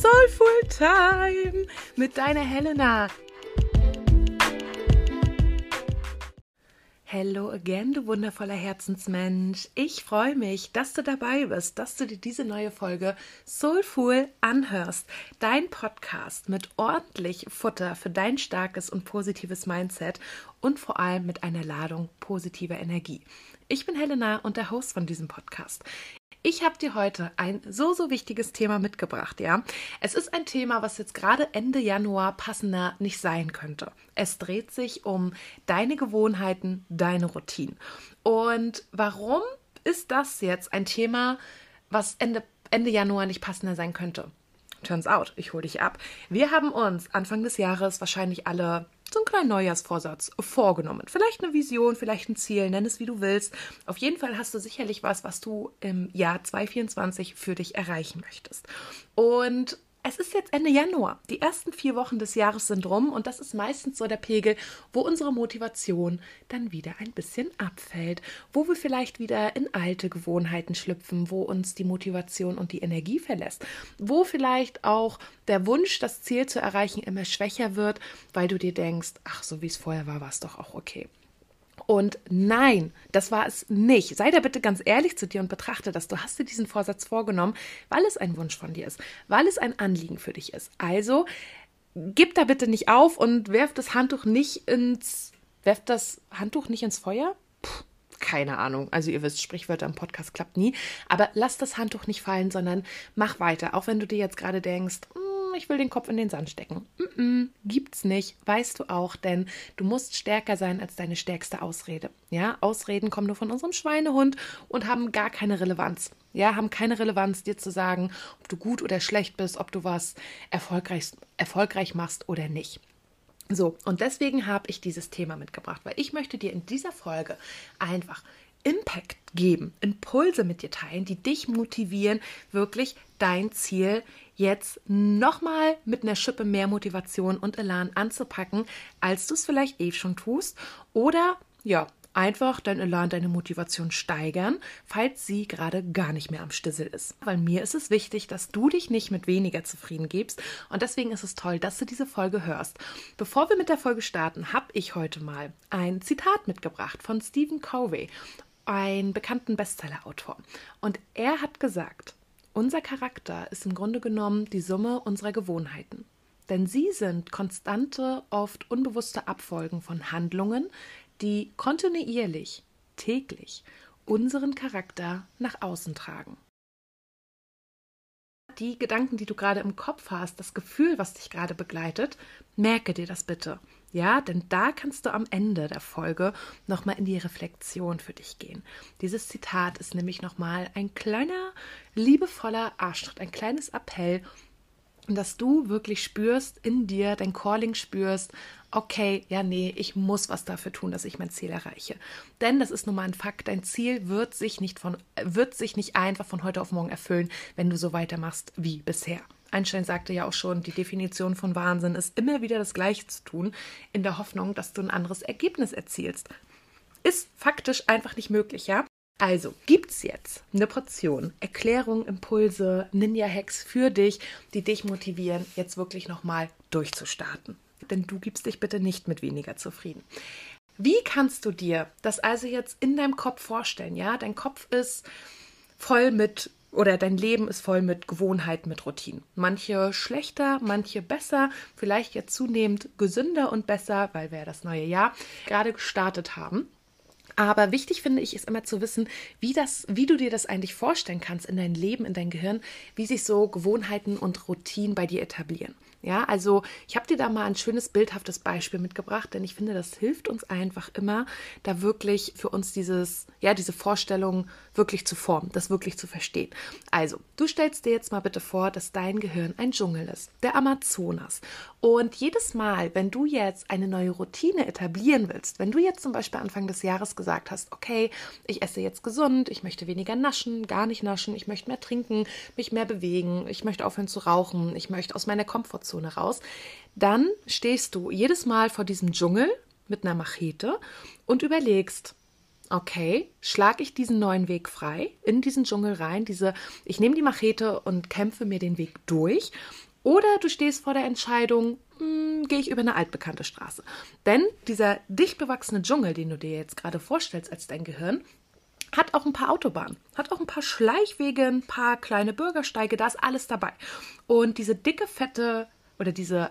Soulful Time mit deiner Helena. Hello again, du wundervoller Herzensmensch. Ich freue mich, dass du dabei bist, dass du dir diese neue Folge Soulful anhörst. Dein Podcast mit ordentlich Futter für dein starkes und positives Mindset und vor allem mit einer Ladung positiver Energie. Ich bin Helena und der Host von diesem Podcast. Ich habe dir heute ein so, so wichtiges Thema mitgebracht, ja. Es ist ein Thema, was jetzt gerade Ende Januar passender nicht sein könnte. Es dreht sich um deine Gewohnheiten, deine Routinen. Und warum ist das jetzt ein Thema, was Ende, Ende Januar nicht passender sein könnte? Turns out, ich hole dich ab. Wir haben uns Anfang des Jahres wahrscheinlich alle so einen kleinen Neujahrsvorsatz vorgenommen. Vielleicht eine Vision, vielleicht ein Ziel, nenn es wie du willst. Auf jeden Fall hast du sicherlich was, was du im Jahr 2024 für dich erreichen möchtest. Und es ist jetzt Ende Januar. Die ersten vier Wochen des Jahres sind rum und das ist meistens so der Pegel, wo unsere Motivation dann wieder ein bisschen abfällt, wo wir vielleicht wieder in alte Gewohnheiten schlüpfen, wo uns die Motivation und die Energie verlässt, wo vielleicht auch der Wunsch, das Ziel zu erreichen, immer schwächer wird, weil du dir denkst, ach, so wie es vorher war, war es doch auch okay. Und nein, das war es nicht. Sei da bitte ganz ehrlich zu dir und betrachte das. Du hast dir diesen Vorsatz vorgenommen, weil es ein Wunsch von dir ist, weil es ein Anliegen für dich ist. Also gib da bitte nicht auf und werf das Handtuch nicht ins, werf das Handtuch nicht ins Feuer. Puh, keine Ahnung. Also ihr wisst, Sprichwörter im Podcast klappt nie. Aber lass das Handtuch nicht fallen, sondern mach weiter. Auch wenn du dir jetzt gerade denkst, ich will den Kopf in den Sand stecken. Mm -mm, gibt's nicht, weißt du auch, denn du musst stärker sein als deine stärkste Ausrede. Ja, Ausreden kommen nur von unserem Schweinehund und haben gar keine Relevanz. Ja, haben keine Relevanz, dir zu sagen, ob du gut oder schlecht bist, ob du was erfolgreich, erfolgreich machst oder nicht. So, und deswegen habe ich dieses Thema mitgebracht, weil ich möchte dir in dieser Folge einfach Impact geben, Impulse mit dir teilen, die dich motivieren, wirklich dein Ziel jetzt nochmal mit einer Schippe mehr Motivation und Elan anzupacken, als du es vielleicht eh schon tust. Oder ja, einfach dein Elan, deine Motivation steigern, falls sie gerade gar nicht mehr am Stissel ist. Weil mir ist es wichtig, dass du dich nicht mit weniger zufrieden gibst und deswegen ist es toll, dass du diese Folge hörst. Bevor wir mit der Folge starten, habe ich heute mal ein Zitat mitgebracht von Stephen Covey, ein bekannten Bestsellerautor. Und er hat gesagt, unser Charakter ist im Grunde genommen die Summe unserer Gewohnheiten. Denn sie sind konstante, oft unbewusste Abfolgen von Handlungen, die kontinuierlich, täglich unseren Charakter nach außen tragen. Die Gedanken, die du gerade im Kopf hast, das Gefühl, was dich gerade begleitet, merke dir das bitte. Ja, denn da kannst du am Ende der Folge nochmal in die Reflexion für dich gehen. Dieses Zitat ist nämlich nochmal ein kleiner, liebevoller Arschtritt, ein kleines Appell, dass du wirklich spürst in dir, dein Calling spürst, okay, ja, nee, ich muss was dafür tun, dass ich mein Ziel erreiche. Denn das ist nun mal ein Fakt, dein Ziel wird sich nicht von, wird sich nicht einfach von heute auf morgen erfüllen, wenn du so weitermachst wie bisher. Einstein sagte ja auch schon, die Definition von Wahnsinn ist immer wieder das Gleiche zu tun, in der Hoffnung, dass du ein anderes Ergebnis erzielst. Ist faktisch einfach nicht möglich, ja? Also gibt's jetzt eine Portion Erklärung, Impulse, Ninja-Hacks für dich, die dich motivieren, jetzt wirklich nochmal durchzustarten. Denn du gibst dich bitte nicht mit weniger zufrieden. Wie kannst du dir das also jetzt in deinem Kopf vorstellen? Ja, dein Kopf ist voll mit oder dein Leben ist voll mit Gewohnheiten, mit Routinen. Manche schlechter, manche besser, vielleicht jetzt zunehmend gesünder und besser, weil wir das neue Jahr gerade gestartet haben. Aber wichtig finde ich, ist immer zu wissen, wie, das, wie du dir das eigentlich vorstellen kannst in dein Leben, in dein Gehirn, wie sich so Gewohnheiten und Routinen bei dir etablieren. Ja, also ich habe dir da mal ein schönes bildhaftes Beispiel mitgebracht, denn ich finde, das hilft uns einfach immer, da wirklich für uns dieses, ja, diese Vorstellung wirklich zu formen, das wirklich zu verstehen. Also, du stellst dir jetzt mal bitte vor, dass dein Gehirn ein Dschungel ist, der Amazonas. Und jedes Mal, wenn du jetzt eine neue Routine etablieren willst, wenn du jetzt zum Beispiel Anfang des Jahres gesagt hast, okay, ich esse jetzt gesund, ich möchte weniger naschen, gar nicht naschen, ich möchte mehr trinken, mich mehr bewegen, ich möchte aufhören zu rauchen, ich möchte aus meiner Komfortzone Komfortzone raus, dann stehst du jedes Mal vor diesem Dschungel mit einer Machete und überlegst, okay, schlage ich diesen neuen Weg frei in diesen Dschungel rein, diese ich nehme die Machete und kämpfe mir den Weg durch Oder du stehst vor der Entscheidung, hm, gehe ich über eine altbekannte Straße. Denn dieser dicht bewachsene Dschungel, den du dir jetzt gerade vorstellst als dein Gehirn, hat auch ein paar Autobahnen, hat auch ein paar Schleichwege, ein paar kleine Bürgersteige, da ist alles dabei. Und diese dicke, fette oder diese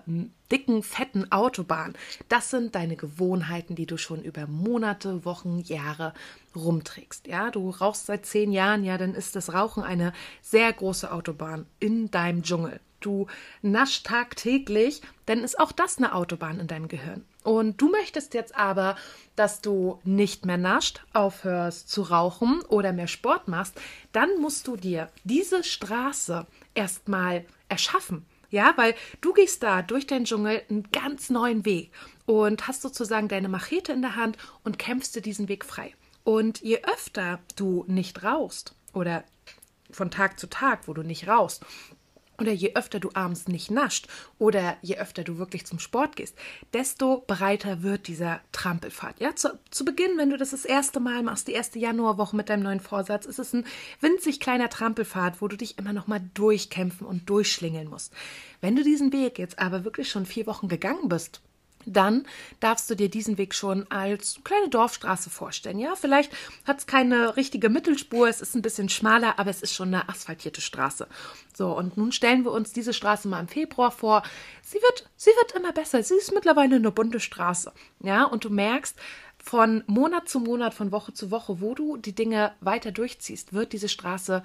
dicken, fetten Autobahnen, das sind deine Gewohnheiten, die du schon über Monate, Wochen, Jahre rumträgst. Ja, du rauchst seit zehn Jahren, ja, dann ist das Rauchen eine sehr große Autobahn in deinem Dschungel. Du naschst tagtäglich, dann ist auch das eine Autobahn in deinem Gehirn. Und du möchtest jetzt aber, dass du nicht mehr nascht, aufhörst zu rauchen oder mehr Sport machst, dann musst du dir diese Straße erstmal erschaffen. Ja, weil du gehst da durch den Dschungel einen ganz neuen Weg und hast sozusagen deine Machete in der Hand und kämpfst dir diesen Weg frei. Und je öfter du nicht rauchst oder von Tag zu Tag, wo du nicht rauchst, oder je öfter du abends nicht nascht oder je öfter du wirklich zum Sport gehst, desto breiter wird dieser Trampelpfad. Ja, zu, zu Beginn, wenn du das das erste Mal machst, die erste Januarwoche mit deinem neuen Vorsatz, ist es ein winzig kleiner Trampelpfad, wo du dich immer noch mal durchkämpfen und durchschlingeln musst. Wenn du diesen Weg jetzt aber wirklich schon vier Wochen gegangen bist, dann darfst du dir diesen Weg schon als kleine Dorfstraße vorstellen. Ja, vielleicht hat es keine richtige Mittelspur, es ist ein bisschen schmaler, aber es ist schon eine asphaltierte Straße. So, und nun stellen wir uns diese Straße mal im Februar vor. Sie wird, sie wird immer besser. Sie ist mittlerweile eine bunte Straße. Ja, und du merkst, von Monat zu Monat, von Woche zu Woche, wo du die Dinge weiter durchziehst, wird diese Straße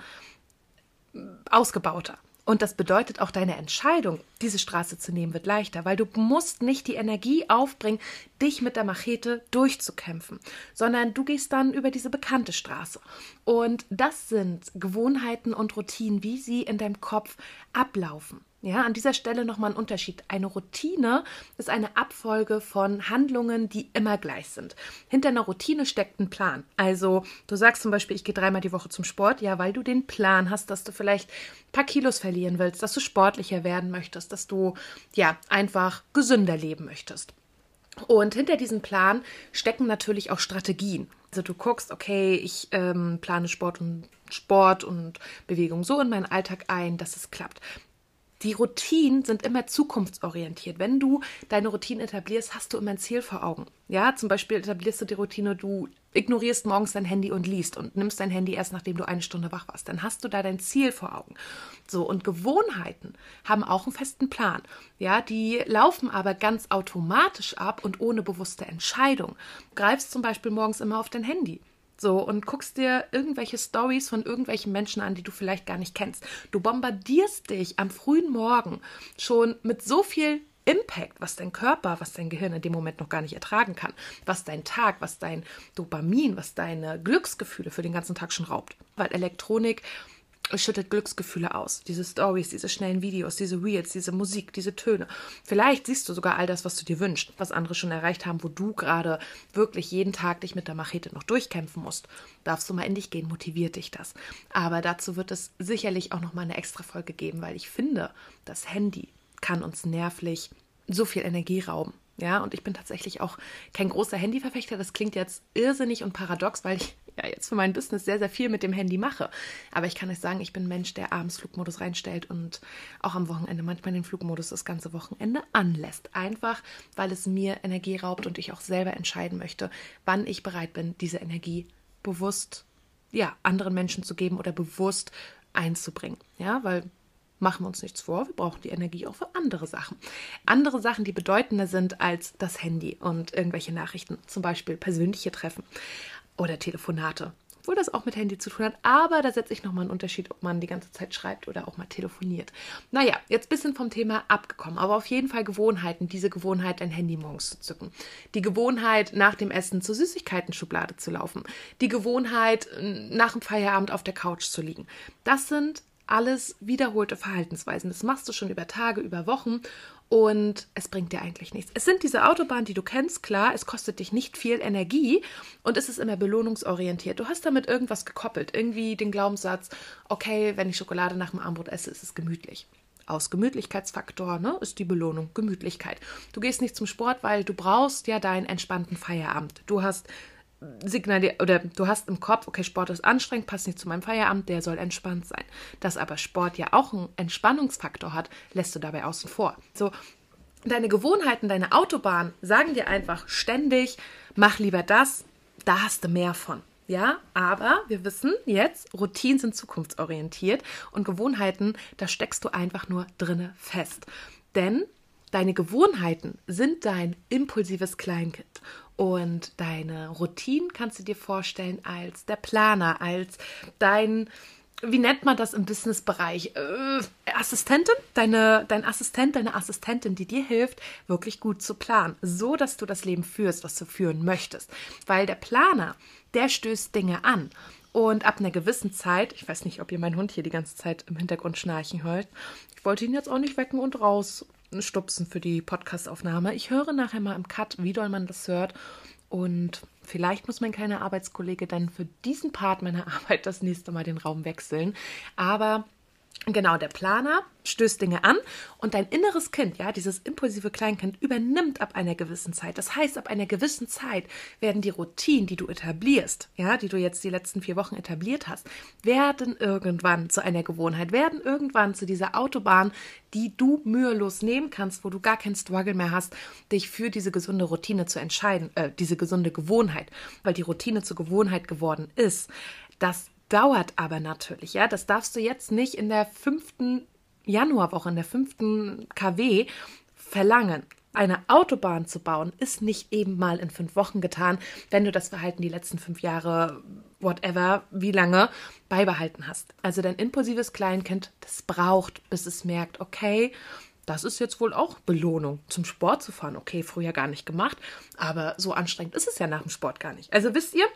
ausgebauter. Und das bedeutet auch deine Entscheidung, diese Straße zu nehmen, wird leichter, weil du musst nicht die Energie aufbringen, dich mit der Machete durchzukämpfen, sondern du gehst dann über diese bekannte Straße. Und das sind Gewohnheiten und Routinen, wie sie in deinem Kopf ablaufen. Ja, an dieser Stelle nochmal ein Unterschied. Eine Routine ist eine Abfolge von Handlungen, die immer gleich sind. Hinter einer Routine steckt ein Plan. Also, du sagst zum Beispiel, ich gehe dreimal die Woche zum Sport, ja, weil du den Plan hast, dass du vielleicht ein paar Kilos verlieren willst, dass du sportlicher werden möchtest, dass du, ja, einfach gesünder leben möchtest. Und hinter diesem Plan stecken natürlich auch Strategien. Also du guckst, okay, ich ähm, plane Sport und Sport und Bewegung so in meinen Alltag ein, dass es klappt die Routinen sind immer zukunftsorientiert. Wenn du deine Routine etablierst, hast du immer ein Ziel vor Augen. Ja, zum Beispiel etablierst du die Routine, du ignorierst morgens dein Handy und liest und nimmst dein Handy erst, nachdem du eine Stunde wach warst. Dann hast du da dein Ziel vor Augen. So, und Gewohnheiten haben auch einen festen Plan. Ja, die laufen aber ganz automatisch ab und ohne bewusste Entscheidung. Du greifst zum Beispiel morgens immer auf dein Handy. So, und guckst dir irgendwelche Stories von irgendwelchen Menschen an, die du vielleicht gar nicht kennst. Du bombardierst dich am frühen Morgen schon mit so viel Impact, was dein Körper, was dein Gehirn in dem Moment noch gar nicht ertragen kann, was dein Tag, was dein Dopamin, was deine Glücksgefühle für den ganzen Tag schon raubt. Weil Elektronik schüttet Glücksgefühle aus. Diese Stories, diese schnellen Videos, diese Reels, diese Musik, diese Töne. Vielleicht siehst du sogar all das, was du dir wünschst, was andere schon erreicht haben, wo du gerade wirklich jeden Tag dich mit der Machete noch durchkämpfen musst. Darfst du mal in dich gehen, motiviert dich das. Aber dazu wird es sicherlich auch noch mal eine extra Folge geben, weil ich finde, das Handy kann uns nervlich so viel Energie rauben. Ja, und ich bin tatsächlich auch kein großer Handyverfechter. Das klingt jetzt irrsinnig und paradox, weil ich ja jetzt für mein Business sehr, sehr viel mit dem Handy mache. Aber ich kann euch sagen, ich bin ein Mensch, der abends Flugmodus reinstellt und auch am Wochenende manchmal den Flugmodus das ganze Wochenende anlässt. Einfach, weil es mir Energie raubt und ich auch selber entscheiden möchte, wann ich bereit bin, diese Energie bewusst ja, anderen Menschen zu geben oder bewusst einzubringen. Ja, weil machen wir uns nichts vor, wir brauchen die Energie auch für andere Sachen. Andere Sachen, die bedeutender sind als das Handy und irgendwelche Nachrichten, zum Beispiel persönliche Treffen oder Telefonate. Obwohl das auch mit Handy zu tun hat, aber da setze ich nochmal einen Unterschied, ob man die ganze Zeit schreibt oder auch mal telefoniert. Naja, jetzt ein bisschen vom Thema abgekommen, aber auf jeden Fall Gewohnheiten. Diese Gewohnheit, ein Handy morgens zu zücken. Die Gewohnheit, nach dem Essen zur Süßigkeiten-Schublade zu laufen. Die Gewohnheit, nach dem Feierabend auf der Couch zu liegen. Das sind alles wiederholte Verhaltensweisen. Das machst du schon über Tage, über Wochen und es bringt dir eigentlich nichts. Es sind diese Autobahnen, die du kennst, klar, es kostet dich nicht viel Energie und es ist immer belohnungsorientiert. Du hast damit irgendwas gekoppelt, irgendwie den Glaubenssatz, okay, wenn ich Schokolade nach dem Armbrot esse, ist es gemütlich. Aus Gemütlichkeitsfaktor ne, ist die Belohnung Gemütlichkeit. Du gehst nicht zum Sport, weil du brauchst ja deinen entspannten Feierabend. Du hast signaliert oder du hast im Kopf, okay, Sport ist anstrengend, passt nicht zu meinem Feierabend, der soll entspannt sein. Dass aber Sport ja auch einen Entspannungsfaktor hat, lässt du dabei außen vor. So, deine Gewohnheiten, deine Autobahn sagen dir einfach ständig, mach lieber das, da hast du mehr von. Ja, aber wir wissen jetzt, Routinen sind zukunftsorientiert und Gewohnheiten, da steckst du einfach nur drinne fest. Denn deine Gewohnheiten sind dein impulsives Kleinkind. Und deine Routinen kannst du dir vorstellen als der Planer, als dein, wie nennt man das im Businessbereich? Äh, Assistentin? Deine, dein Assistent, deine Assistentin, die dir hilft, wirklich gut zu planen, so dass du das Leben führst, was du führen möchtest. Weil der Planer, der stößt Dinge an. Und ab einer gewissen Zeit, ich weiß nicht, ob ihr meinen Hund hier die ganze Zeit im Hintergrund schnarchen hört, ich wollte ihn jetzt auch nicht wecken und rausstupsen für die Podcastaufnahme. Ich höre nachher mal im Cut, wie doll man das hört. Und vielleicht muss mein kleiner Arbeitskollege dann für diesen Part meiner Arbeit das nächste Mal den Raum wechseln. Aber Genau, der Planer stößt Dinge an und dein inneres Kind, ja, dieses impulsive Kleinkind, übernimmt ab einer gewissen Zeit. Das heißt, ab einer gewissen Zeit werden die Routinen, die du etablierst, ja, die du jetzt die letzten vier Wochen etabliert hast, werden irgendwann zu einer Gewohnheit, werden irgendwann zu dieser Autobahn, die du mühelos nehmen kannst, wo du gar keinen Struggle mehr hast, dich für diese gesunde Routine zu entscheiden, äh, diese gesunde Gewohnheit, weil die Routine zur Gewohnheit geworden ist. Das dauert aber natürlich, ja. Das darfst du jetzt nicht in der fünften Januarwoche, in der fünften KW verlangen. Eine Autobahn zu bauen, ist nicht eben mal in fünf Wochen getan, wenn du das Verhalten die letzten fünf Jahre, whatever, wie lange, beibehalten hast. Also dein impulsives Kleinkind, das braucht, bis es merkt, okay, das ist jetzt wohl auch Belohnung, zum Sport zu fahren. Okay, früher gar nicht gemacht, aber so anstrengend ist es ja nach dem Sport gar nicht. Also wisst ihr,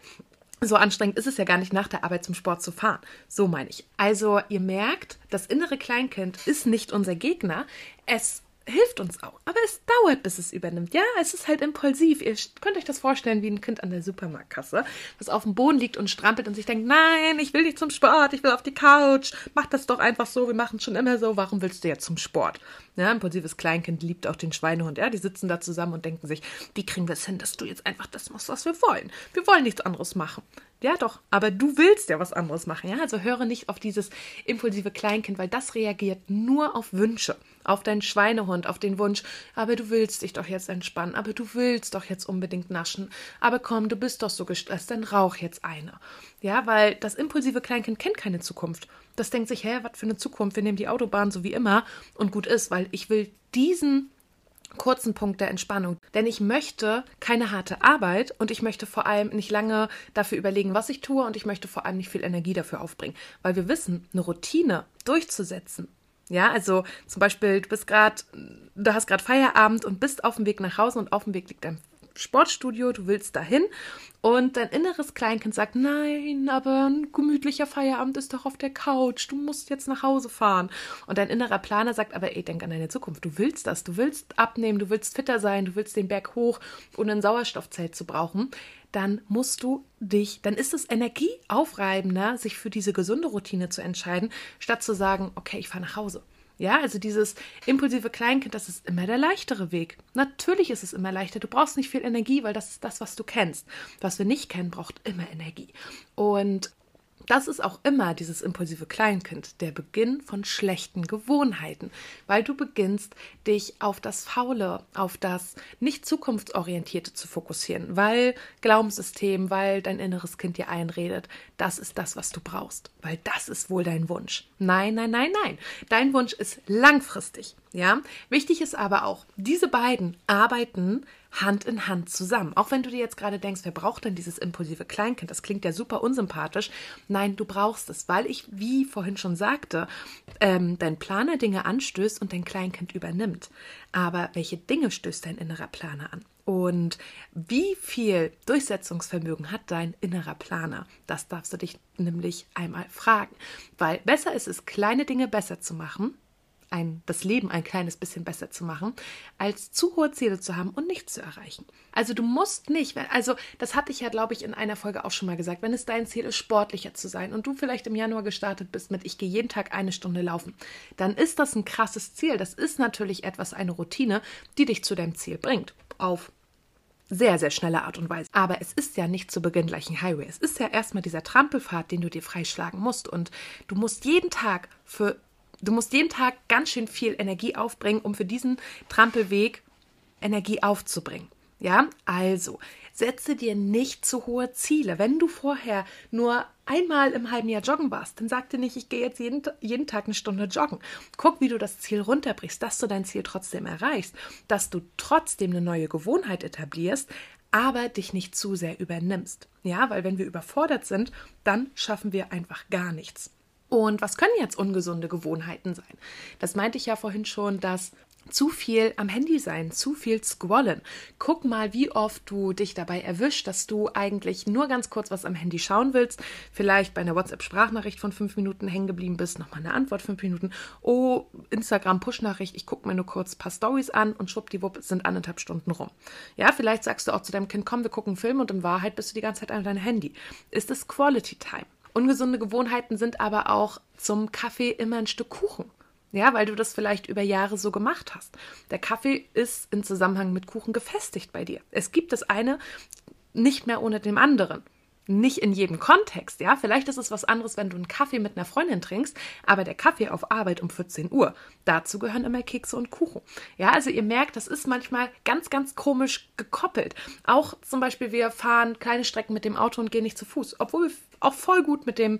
so anstrengend ist es ja gar nicht nach der Arbeit zum Sport zu fahren. So meine ich. Also ihr merkt, das innere Kleinkind ist nicht unser Gegner. Es hilft uns auch. Aber es dauert, bis es übernimmt. Ja, es ist halt impulsiv. Ihr könnt euch das vorstellen wie ein Kind an der Supermarktkasse, das auf dem Boden liegt und strampelt und sich denkt, nein, ich will nicht zum Sport, ich will auf die Couch. Mach das doch einfach so, wir machen es schon immer so. Warum willst du jetzt zum Sport? Ja, impulsives Kleinkind liebt auch den Schweinehund. Ja, die sitzen da zusammen und denken sich, wie kriegen wir es hin, dass du jetzt einfach das machst, was wir wollen? Wir wollen nichts anderes machen. Ja, doch, aber du willst ja was anderes machen, ja? Also höre nicht auf dieses impulsive Kleinkind, weil das reagiert nur auf Wünsche, auf deinen Schweinehund, auf den Wunsch, aber du willst dich doch jetzt entspannen, aber du willst doch jetzt unbedingt naschen, aber komm, du bist doch so gestresst, dann rauch jetzt eine. Ja, weil das impulsive Kleinkind kennt keine Zukunft. Das denkt sich, hä, was für eine Zukunft? Wir nehmen die Autobahn so wie immer und gut ist, weil ich will diesen kurzen Punkt der Entspannung. Denn ich möchte keine harte Arbeit und ich möchte vor allem nicht lange dafür überlegen, was ich tue und ich möchte vor allem nicht viel Energie dafür aufbringen. Weil wir wissen, eine Routine durchzusetzen. Ja, also zum Beispiel, du bist gerade, du hast gerade Feierabend und bist auf dem Weg nach Hause und auf dem Weg liegt ein Sportstudio, du willst dahin und dein inneres Kleinkind sagt, nein, aber ein gemütlicher Feierabend ist doch auf der Couch, du musst jetzt nach Hause fahren. Und dein innerer Planer sagt, aber ey, denk an deine Zukunft, du willst das, du willst abnehmen, du willst fitter sein, du willst den Berg hoch, ohne ein Sauerstoffzelt zu brauchen. Dann musst du dich, dann ist es energieaufreibender, sich für diese gesunde Routine zu entscheiden, statt zu sagen, okay, ich fahre nach Hause. Ja, also dieses impulsive Kleinkind, das ist immer der leichtere Weg. Natürlich ist es immer leichter. Du brauchst nicht viel Energie, weil das ist das, was du kennst. Was wir nicht kennen, braucht immer Energie. Und das ist auch immer dieses impulsive Kleinkind, der Beginn von schlechten Gewohnheiten, weil du beginnst, dich auf das Faule, auf das nicht zukunftsorientierte zu fokussieren, weil Glaubenssystem, weil dein inneres Kind dir einredet, das ist das, was du brauchst, weil das ist wohl dein Wunsch. Nein, nein, nein, nein. Dein Wunsch ist langfristig. Ja, wichtig ist aber auch, diese beiden arbeiten Hand in Hand zusammen. Auch wenn du dir jetzt gerade denkst, wer braucht denn dieses impulsive Kleinkind? Das klingt ja super unsympathisch. Nein, du brauchst es, weil ich, wie vorhin schon sagte, ähm, dein Planer Dinge anstößt und dein Kleinkind übernimmt. Aber welche Dinge stößt dein innerer Planer an? Und wie viel Durchsetzungsvermögen hat dein innerer Planer? Das darfst du dich nämlich einmal fragen. Weil besser ist es, kleine Dinge besser zu machen, ein, das Leben ein kleines bisschen besser zu machen, als zu hohe Ziele zu haben und nichts zu erreichen. Also du musst nicht, also das hatte ich ja, glaube ich, in einer Folge auch schon mal gesagt, wenn es dein Ziel ist, sportlicher zu sein und du vielleicht im Januar gestartet bist mit, ich gehe jeden Tag eine Stunde laufen, dann ist das ein krasses Ziel. Das ist natürlich etwas, eine Routine, die dich zu deinem Ziel bringt. Auf sehr, sehr schnelle Art und Weise. Aber es ist ja nicht zu Beginn gleich ein Highway. Es ist ja erstmal dieser Trampelpfad, den du dir freischlagen musst. Und du musst jeden Tag für, du musst jeden Tag ganz schön viel Energie aufbringen, um für diesen Trampelweg Energie aufzubringen. Ja, also setze dir nicht zu hohe Ziele. Wenn du vorher nur einmal im halben Jahr joggen warst, dann sag dir nicht, ich gehe jetzt jeden, jeden Tag eine Stunde joggen. Guck, wie du das Ziel runterbrichst, dass du dein Ziel trotzdem erreichst, dass du trotzdem eine neue Gewohnheit etablierst, aber dich nicht zu sehr übernimmst. Ja, weil wenn wir überfordert sind, dann schaffen wir einfach gar nichts. Und was können jetzt ungesunde Gewohnheiten sein? Das meinte ich ja vorhin schon, dass zu viel am Handy sein, zu viel scrollen. Guck mal, wie oft du dich dabei erwischt, dass du eigentlich nur ganz kurz was am Handy schauen willst, vielleicht bei einer WhatsApp-Sprachnachricht von fünf Minuten hängen geblieben bist, nochmal eine Antwort fünf Minuten, oh, Instagram-Push-Nachricht, ich gucke mir nur kurz ein paar Stories an und schwuppdiwupp sind anderthalb Stunden rum. Ja, vielleicht sagst du auch zu deinem Kind, komm, wir gucken einen Film und in Wahrheit bist du die ganze Zeit an deinem Handy. Ist es Quality Time? Ungesunde Gewohnheiten sind aber auch zum Kaffee immer ein Stück Kuchen. Ja, weil du das vielleicht über Jahre so gemacht hast. Der Kaffee ist in Zusammenhang mit Kuchen gefestigt bei dir. Es gibt das eine nicht mehr ohne dem anderen. Nicht in jedem Kontext, ja. Vielleicht ist es was anderes, wenn du einen Kaffee mit einer Freundin trinkst, aber der Kaffee auf Arbeit um 14 Uhr. Dazu gehören immer Kekse und Kuchen. Ja, also ihr merkt, das ist manchmal ganz, ganz komisch gekoppelt. Auch zum Beispiel, wir fahren kleine Strecken mit dem Auto und gehen nicht zu Fuß, obwohl wir auch voll gut mit dem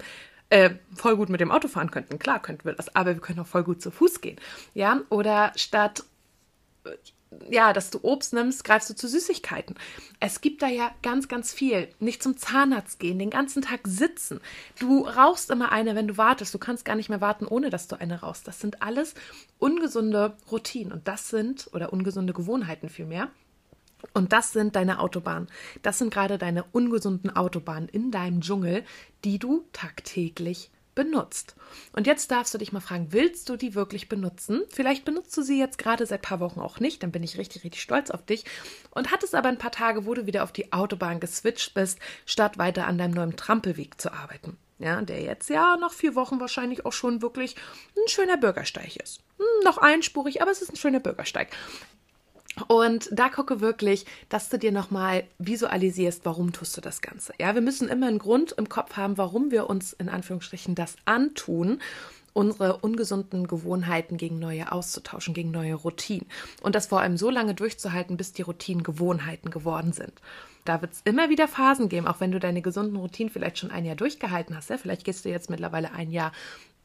äh, voll gut mit dem Auto fahren könnten. Klar könnten wir das, aber wir können auch voll gut zu Fuß gehen. Ja, oder statt ja, dass du Obst nimmst, greifst du zu Süßigkeiten. Es gibt da ja ganz, ganz viel. Nicht zum Zahnarzt gehen, den ganzen Tag sitzen. Du rauchst immer eine, wenn du wartest. Du kannst gar nicht mehr warten, ohne dass du eine rauchst. Das sind alles ungesunde Routinen und das sind, oder ungesunde Gewohnheiten vielmehr. Und das sind deine Autobahnen. Das sind gerade deine ungesunden Autobahnen in deinem Dschungel, die du tagtäglich benutzt. Und jetzt darfst du dich mal fragen, willst du die wirklich benutzen? Vielleicht benutzt du sie jetzt gerade seit ein paar Wochen auch nicht, dann bin ich richtig, richtig stolz auf dich. Und hattest aber ein paar Tage, wo du wieder auf die Autobahn geswitcht bist, statt weiter an deinem neuen Trampelweg zu arbeiten. Ja, der jetzt ja nach vier Wochen wahrscheinlich auch schon wirklich ein schöner Bürgersteig ist. Hm, noch einspurig, aber es ist ein schöner Bürgersteig. Und da gucke wirklich, dass du dir nochmal visualisierst, warum tust du das Ganze. Ja, wir müssen immer einen Grund im Kopf haben, warum wir uns in Anführungsstrichen das antun unsere ungesunden Gewohnheiten gegen neue auszutauschen, gegen neue Routinen. Und das vor allem so lange durchzuhalten, bis die Routinen Gewohnheiten geworden sind. Da wird es immer wieder Phasen geben, auch wenn du deine gesunden Routinen vielleicht schon ein Jahr durchgehalten hast. Ja? Vielleicht gehst du jetzt mittlerweile ein Jahr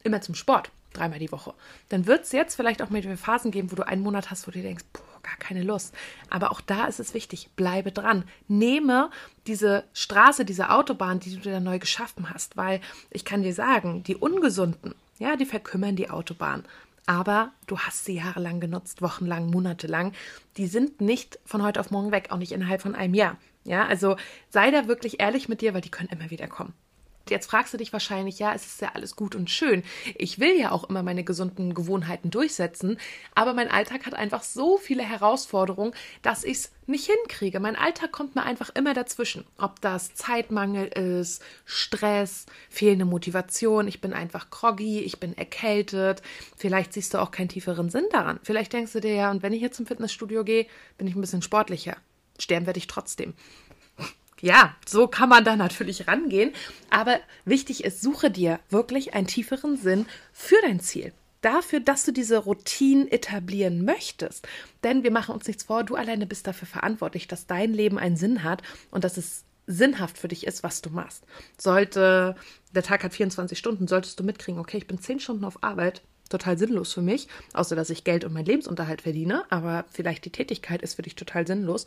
immer zum Sport, dreimal die Woche. Dann wird es jetzt vielleicht auch mal Phasen geben, wo du einen Monat hast, wo du denkst, boah, gar keine Lust. Aber auch da ist es wichtig, bleibe dran. Nehme diese Straße, diese Autobahn, die du dir neu geschaffen hast, weil ich kann dir sagen, die Ungesunden, ja, die verkümmern die Autobahn. Aber du hast sie jahrelang genutzt, wochenlang, monatelang. Die sind nicht von heute auf morgen weg, auch nicht innerhalb von einem Jahr. Ja, also sei da wirklich ehrlich mit dir, weil die können immer wieder kommen. Jetzt fragst du dich wahrscheinlich, ja, es ist ja alles gut und schön. Ich will ja auch immer meine gesunden Gewohnheiten durchsetzen, aber mein Alltag hat einfach so viele Herausforderungen, dass ich es nicht hinkriege. Mein Alltag kommt mir einfach immer dazwischen. Ob das Zeitmangel ist, Stress, fehlende Motivation, ich bin einfach groggy, ich bin erkältet. Vielleicht siehst du auch keinen tieferen Sinn daran. Vielleicht denkst du dir ja, und wenn ich jetzt zum Fitnessstudio gehe, bin ich ein bisschen sportlicher. Sterben werde ich trotzdem ja, so kann man da natürlich rangehen. Aber wichtig ist, suche dir wirklich einen tieferen Sinn für dein Ziel. Dafür, dass du diese Routinen etablieren möchtest. Denn wir machen uns nichts vor, du alleine bist dafür verantwortlich, dass dein Leben einen Sinn hat und dass es sinnhaft für dich ist, was du machst. Sollte, der Tag hat 24 Stunden, solltest du mitkriegen, okay, ich bin 10 Stunden auf Arbeit, total sinnlos für mich, außer dass ich Geld und meinen Lebensunterhalt verdiene, aber vielleicht die Tätigkeit ist für dich total sinnlos,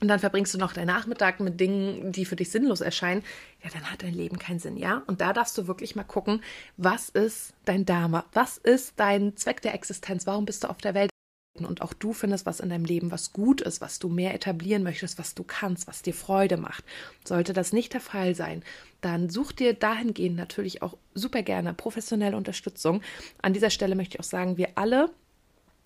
und dann verbringst du noch deinen Nachmittag mit Dingen, die für dich sinnlos erscheinen, ja, dann hat dein Leben keinen Sinn, ja? Und da darfst du wirklich mal gucken, was ist dein Dharma? Was ist dein Zweck der Existenz? Warum bist du auf der Welt? Und auch du findest was in deinem Leben, was gut ist, was du mehr etablieren möchtest, was du kannst, was dir Freude macht. Sollte das nicht der Fall sein, dann such dir dahingehend natürlich auch super gerne professionelle Unterstützung. An dieser Stelle möchte ich auch sagen, wir alle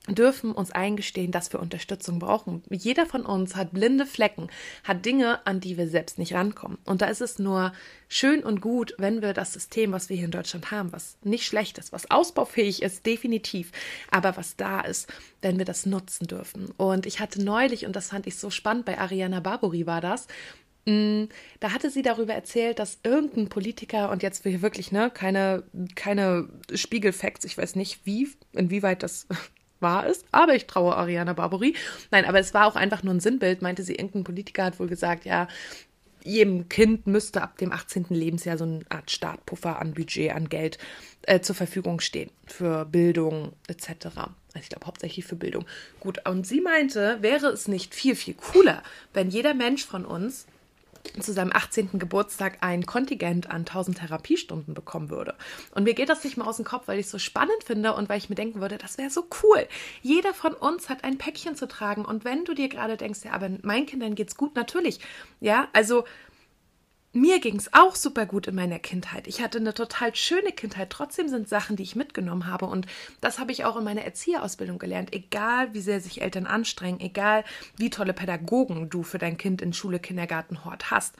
dürfen uns eingestehen, dass wir Unterstützung brauchen. Jeder von uns hat blinde Flecken, hat Dinge, an die wir selbst nicht rankommen. Und da ist es nur schön und gut, wenn wir das System, was wir hier in Deutschland haben, was nicht schlecht ist, was ausbaufähig ist, definitiv, aber was da ist, wenn wir das nutzen dürfen. Und ich hatte neulich, und das fand ich so spannend, bei Ariana Barbori war das, mm, da hatte sie darüber erzählt, dass irgendein Politiker, und jetzt wir wirklich, ne, keine, keine Spiegelfacts, ich weiß nicht, wie, inwieweit das wahr ist, aber ich traue Ariana Barbori. Nein, aber es war auch einfach nur ein Sinnbild, meinte sie, irgendein Politiker hat wohl gesagt, ja, jedem Kind müsste ab dem 18. Lebensjahr so eine Art Startpuffer an Budget, an Geld äh, zur Verfügung stehen für Bildung etc. Also ich glaube hauptsächlich für Bildung. Gut, und sie meinte, wäre es nicht viel, viel cooler, wenn jeder Mensch von uns zu seinem 18. Geburtstag ein Kontingent an 1000 Therapiestunden bekommen würde. Und mir geht das nicht mal aus dem Kopf, weil ich es so spannend finde und weil ich mir denken würde, das wäre so cool. Jeder von uns hat ein Päckchen zu tragen. Und wenn du dir gerade denkst, ja, aber meinen Kindern geht's gut, natürlich. Ja, also mir ging es auch super gut in meiner Kindheit. Ich hatte eine total schöne Kindheit. Trotzdem sind Sachen, die ich mitgenommen habe. Und das habe ich auch in meiner Erzieherausbildung gelernt. Egal, wie sehr sich Eltern anstrengen, egal, wie tolle Pädagogen du für dein Kind in Schule, Kindergarten, Hort hast.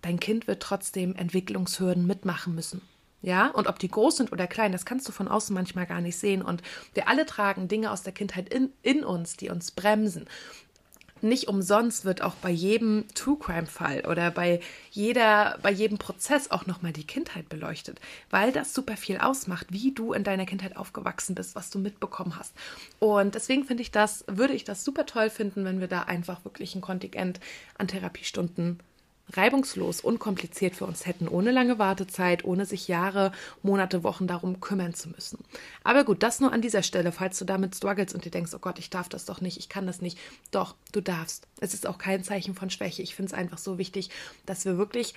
Dein Kind wird trotzdem Entwicklungshürden mitmachen müssen. Ja, und ob die groß sind oder klein, das kannst du von außen manchmal gar nicht sehen. Und wir alle tragen Dinge aus der Kindheit in, in uns, die uns bremsen nicht umsonst wird auch bei jedem True Crime Fall oder bei jeder bei jedem Prozess auch noch mal die Kindheit beleuchtet, weil das super viel ausmacht, wie du in deiner Kindheit aufgewachsen bist, was du mitbekommen hast. Und deswegen finde ich das würde ich das super toll finden, wenn wir da einfach wirklich ein Kontingent an Therapiestunden reibungslos, unkompliziert für uns hätten, ohne lange Wartezeit, ohne sich Jahre, Monate, Wochen darum kümmern zu müssen. Aber gut, das nur an dieser Stelle, falls du damit struggles und dir denkst, oh Gott, ich darf das doch nicht, ich kann das nicht. Doch, du darfst. Es ist auch kein Zeichen von Schwäche. Ich finde es einfach so wichtig, dass wir wirklich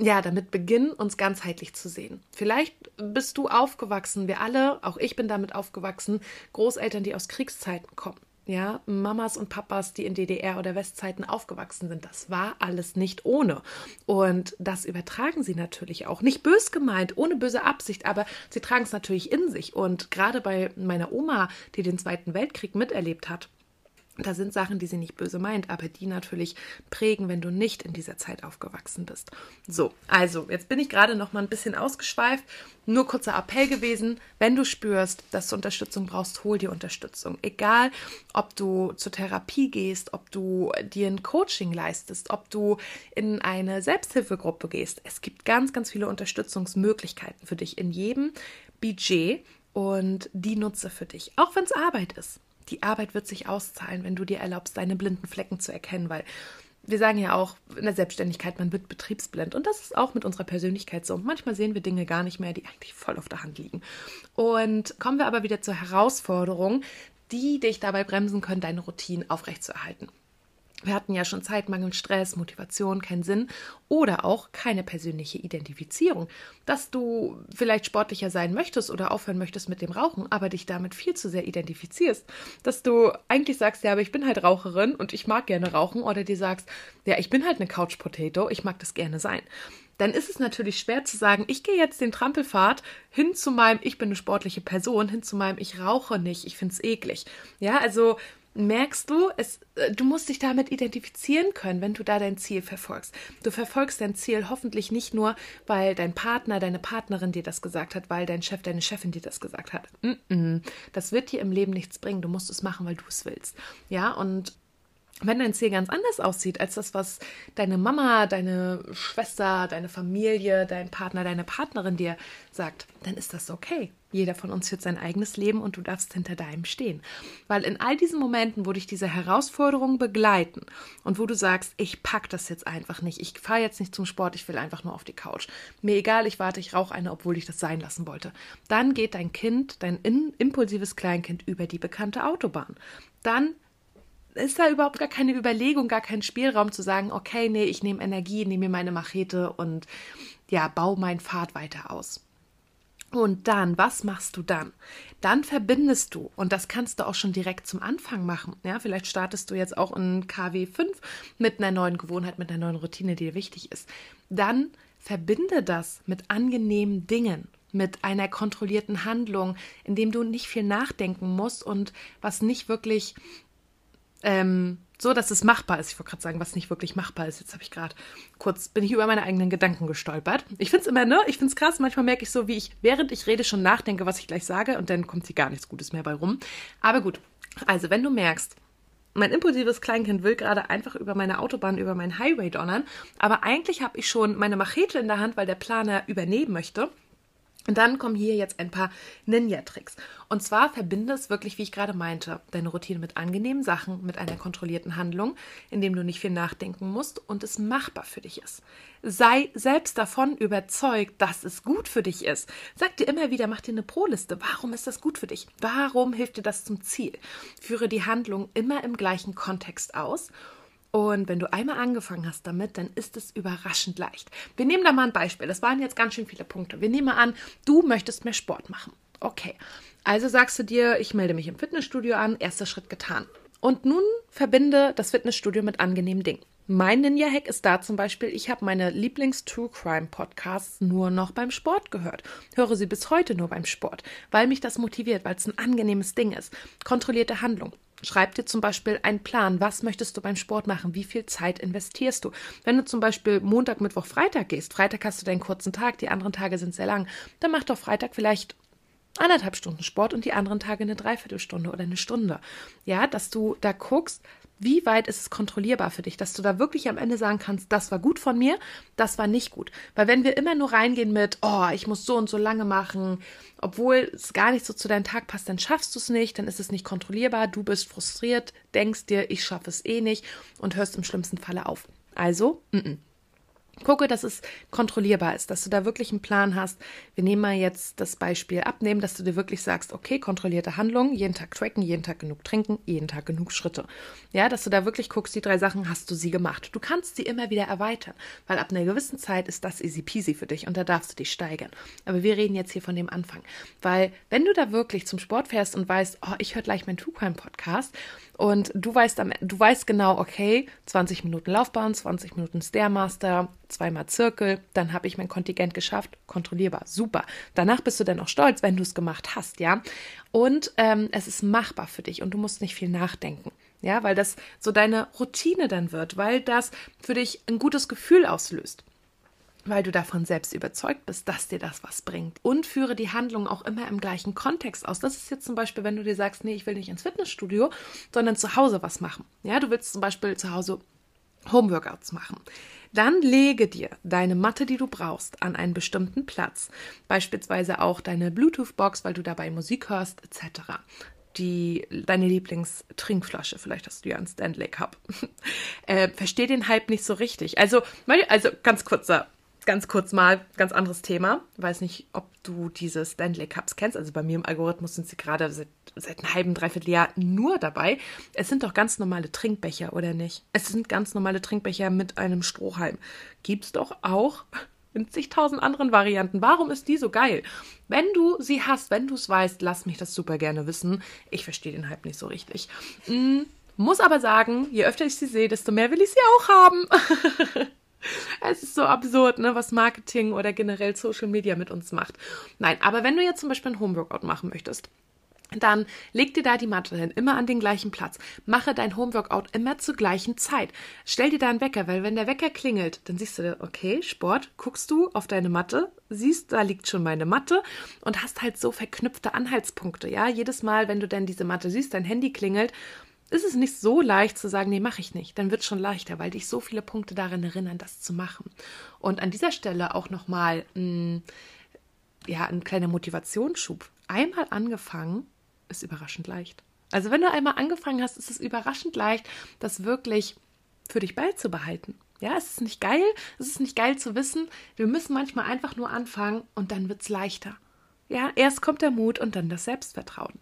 ja, damit beginnen, uns ganzheitlich zu sehen. Vielleicht bist du aufgewachsen, wir alle, auch ich bin damit aufgewachsen, Großeltern, die aus Kriegszeiten kommen ja, Mamas und Papas, die in DDR oder Westzeiten aufgewachsen sind. Das war alles nicht ohne. Und das übertragen sie natürlich auch. Nicht bös gemeint, ohne böse Absicht, aber sie tragen es natürlich in sich. Und gerade bei meiner Oma, die den Zweiten Weltkrieg miterlebt hat, da sind Sachen, die sie nicht böse meint, aber die natürlich prägen, wenn du nicht in dieser Zeit aufgewachsen bist. So, also jetzt bin ich gerade noch mal ein bisschen ausgeschweift. Nur kurzer Appell gewesen: Wenn du spürst, dass du Unterstützung brauchst, hol dir Unterstützung. Egal, ob du zur Therapie gehst, ob du dir ein Coaching leistest, ob du in eine Selbsthilfegruppe gehst. Es gibt ganz, ganz viele Unterstützungsmöglichkeiten für dich in jedem Budget und die nutze für dich, auch wenn es Arbeit ist die Arbeit wird sich auszahlen, wenn du dir erlaubst, deine blinden Flecken zu erkennen, weil wir sagen ja auch in der Selbstständigkeit, man wird betriebsblind. Und das ist auch mit unserer Persönlichkeit so. Manchmal sehen wir Dinge gar nicht mehr, die eigentlich voll auf der Hand liegen. Und kommen wir aber wieder zur Herausforderung, die dich dabei bremsen können, deine Routinen aufrechtzuerhalten. Wir hatten ja schon Zeitmangel, Stress, Motivation, keinen Sinn oder auch keine persönliche Identifizierung. Dass du vielleicht sportlicher sein möchtest oder aufhören möchtest mit dem Rauchen, aber dich damit viel zu sehr identifizierst. Dass du eigentlich sagst, ja, aber ich bin halt Raucherin und ich mag gerne rauchen oder dir sagst, ja, ich bin halt eine Couch Potato, ich mag das gerne sein. Dann ist es natürlich schwer zu sagen, ich gehe jetzt den Trampelpfad hin zu meinem, ich bin eine sportliche Person, hin zu meinem, ich rauche nicht, ich finde es eklig. Ja, also merkst du, es, äh, du musst dich damit identifizieren können, wenn du da dein Ziel verfolgst. Du verfolgst dein Ziel hoffentlich nicht nur, weil dein Partner, deine Partnerin dir das gesagt hat, weil dein Chef, deine Chefin dir das gesagt hat. Das wird dir im Leben nichts bringen. Du musst es machen, weil du es willst. Ja, und wenn dein Ziel ganz anders aussieht als das, was deine Mama, deine Schwester, deine Familie, dein Partner, deine Partnerin dir sagt, dann ist das okay. Jeder von uns führt sein eigenes Leben und du darfst hinter deinem stehen. Weil in all diesen Momenten, wo dich diese Herausforderungen begleiten und wo du sagst, ich pack das jetzt einfach nicht, ich fahre jetzt nicht zum Sport, ich will einfach nur auf die Couch. Mir egal, ich warte, ich rauche eine, obwohl ich das sein lassen wollte. Dann geht dein Kind, dein impulsives Kleinkind über die bekannte Autobahn. Dann ist da überhaupt gar keine Überlegung, gar kein Spielraum zu sagen, okay, nee, ich nehme Energie, nehme mir meine Machete und ja, baue meinen Pfad weiter aus. Und dann, was machst du dann? Dann verbindest du, und das kannst du auch schon direkt zum Anfang machen. Ja, vielleicht startest du jetzt auch in KW 5 mit einer neuen Gewohnheit, mit einer neuen Routine, die dir wichtig ist. Dann verbinde das mit angenehmen Dingen. mit einer kontrollierten Handlung, in dem du nicht viel nachdenken musst und was nicht wirklich ähm, so, dass es machbar ist. Ich wollte gerade sagen, was nicht wirklich machbar ist. Jetzt habe ich gerade kurz, bin ich über meine eigenen Gedanken gestolpert. Ich finde es immer, ne? Ich finde es krass. Manchmal merke ich so, wie ich, während ich rede, schon nachdenke, was ich gleich sage und dann kommt hier gar nichts Gutes mehr bei rum. Aber gut. Also, wenn du merkst, mein impulsives Kleinkind will gerade einfach über meine Autobahn, über meinen Highway donnern, aber eigentlich habe ich schon meine Machete in der Hand, weil der Planer übernehmen möchte und dann kommen hier jetzt ein paar Ninja-Tricks. Und zwar verbinde es wirklich, wie ich gerade meinte, deine Routine mit angenehmen Sachen, mit einer kontrollierten Handlung, in dem du nicht viel nachdenken musst und es machbar für dich ist. Sei selbst davon überzeugt, dass es gut für dich ist. Sag dir immer wieder, mach dir eine Pro-Liste. Warum ist das gut für dich? Warum hilft dir das zum Ziel? Führe die Handlung immer im gleichen Kontext aus und wenn du einmal angefangen hast damit, dann ist es überraschend leicht. Wir nehmen da mal ein Beispiel. Das waren jetzt ganz schön viele Punkte. Wir nehmen an, du möchtest mehr Sport machen. Okay. Also sagst du dir, ich melde mich im Fitnessstudio an, erster Schritt getan. Und nun verbinde das Fitnessstudio mit angenehmen Dingen. Mein Ninja-Hack ist da zum Beispiel, ich habe meine Lieblings-True-Crime-Podcasts nur noch beim Sport gehört. Höre sie bis heute nur beim Sport, weil mich das motiviert, weil es ein angenehmes Ding ist. Kontrollierte Handlung. Schreib dir zum Beispiel einen Plan. Was möchtest du beim Sport machen? Wie viel Zeit investierst du? Wenn du zum Beispiel Montag, Mittwoch, Freitag gehst, Freitag hast du deinen kurzen Tag, die anderen Tage sind sehr lang, dann mach doch Freitag vielleicht anderthalb Stunden Sport und die anderen Tage eine Dreiviertelstunde oder eine Stunde. Ja, dass du da guckst, wie weit ist es kontrollierbar für dich, dass du da wirklich am Ende sagen kannst, das war gut von mir, das war nicht gut. Weil wenn wir immer nur reingehen mit, oh, ich muss so und so lange machen, obwohl es gar nicht so zu deinem Tag passt, dann schaffst du es nicht, dann ist es nicht kontrollierbar, du bist frustriert, denkst dir, ich schaffe es eh nicht und hörst im schlimmsten Falle auf. Also, mm -mm. Gucke, dass es kontrollierbar ist, dass du da wirklich einen Plan hast. Wir nehmen mal jetzt das Beispiel abnehmen, dass du dir wirklich sagst, okay, kontrollierte Handlungen, jeden Tag tracken, jeden Tag genug trinken, jeden Tag genug Schritte. Ja, dass du da wirklich guckst, die drei Sachen hast du sie gemacht. Du kannst sie immer wieder erweitern, weil ab einer gewissen Zeit ist das easy peasy für dich und da darfst du dich steigern. Aber wir reden jetzt hier von dem Anfang, weil wenn du da wirklich zum Sport fährst und weißt, oh, ich höre gleich meinen True Crime Podcast und du weißt, du weißt genau, okay, 20 Minuten Laufbahn, 20 Minuten Stairmaster, zweimal Zirkel, dann habe ich mein Kontingent geschafft, kontrollierbar, super. Danach bist du dann auch stolz, wenn du es gemacht hast, ja. Und ähm, es ist machbar für dich und du musst nicht viel nachdenken. Ja, weil das so deine Routine dann wird, weil das für dich ein gutes Gefühl auslöst weil du davon selbst überzeugt bist, dass dir das was bringt. Und führe die Handlung auch immer im gleichen Kontext aus. Das ist jetzt zum Beispiel, wenn du dir sagst, nee, ich will nicht ins Fitnessstudio, sondern zu Hause was machen. Ja, du willst zum Beispiel zu Hause Homeworkouts machen. Dann lege dir deine Matte, die du brauchst, an einen bestimmten Platz. Beispielsweise auch deine Bluetooth-Box, weil du dabei Musik hörst, etc. Die, deine Lieblingstrinkflasche, vielleicht hast du ja einen Stanley Cup. äh, versteh den Hype nicht so richtig. Also, also ganz kurzer ganz kurz mal, ganz anderes Thema. Weiß nicht, ob du diese Stanley Cups kennst. Also bei mir im Algorithmus sind sie gerade seit, seit einem halben, dreiviertel Jahr nur dabei. Es sind doch ganz normale Trinkbecher, oder nicht? Es sind ganz normale Trinkbecher mit einem Strohhalm. Gibt's doch auch in zigtausend anderen Varianten. Warum ist die so geil? Wenn du sie hast, wenn du es weißt, lass mich das super gerne wissen. Ich verstehe den Hype nicht so richtig. Mm, muss aber sagen, je öfter ich sie sehe, desto mehr will ich sie auch haben. Es ist so absurd, ne, was Marketing oder generell Social Media mit uns macht. Nein, aber wenn du jetzt zum Beispiel ein Homeworkout machen möchtest, dann leg dir da die Matte hin, immer an den gleichen Platz. Mache dein Homeworkout immer zur gleichen Zeit. Stell dir da einen Wecker, weil wenn der Wecker klingelt, dann siehst du, okay, Sport, guckst du auf deine Matte, siehst, da liegt schon meine Matte und hast halt so verknüpfte Anhaltspunkte, ja. Jedes Mal, wenn du dann diese Matte siehst, dein Handy klingelt, ist es nicht so leicht zu sagen, nee, mache ich nicht. Dann wird es schon leichter, weil dich so viele Punkte daran erinnern, das zu machen. Und an dieser Stelle auch nochmal hm, ja, ein kleiner Motivationsschub. Einmal angefangen ist überraschend leicht. Also wenn du einmal angefangen hast, ist es überraschend leicht, das wirklich für dich beizubehalten. Ja, es ist nicht geil, es ist nicht geil zu wissen. Wir müssen manchmal einfach nur anfangen und dann wird es leichter. Ja, erst kommt der Mut und dann das Selbstvertrauen.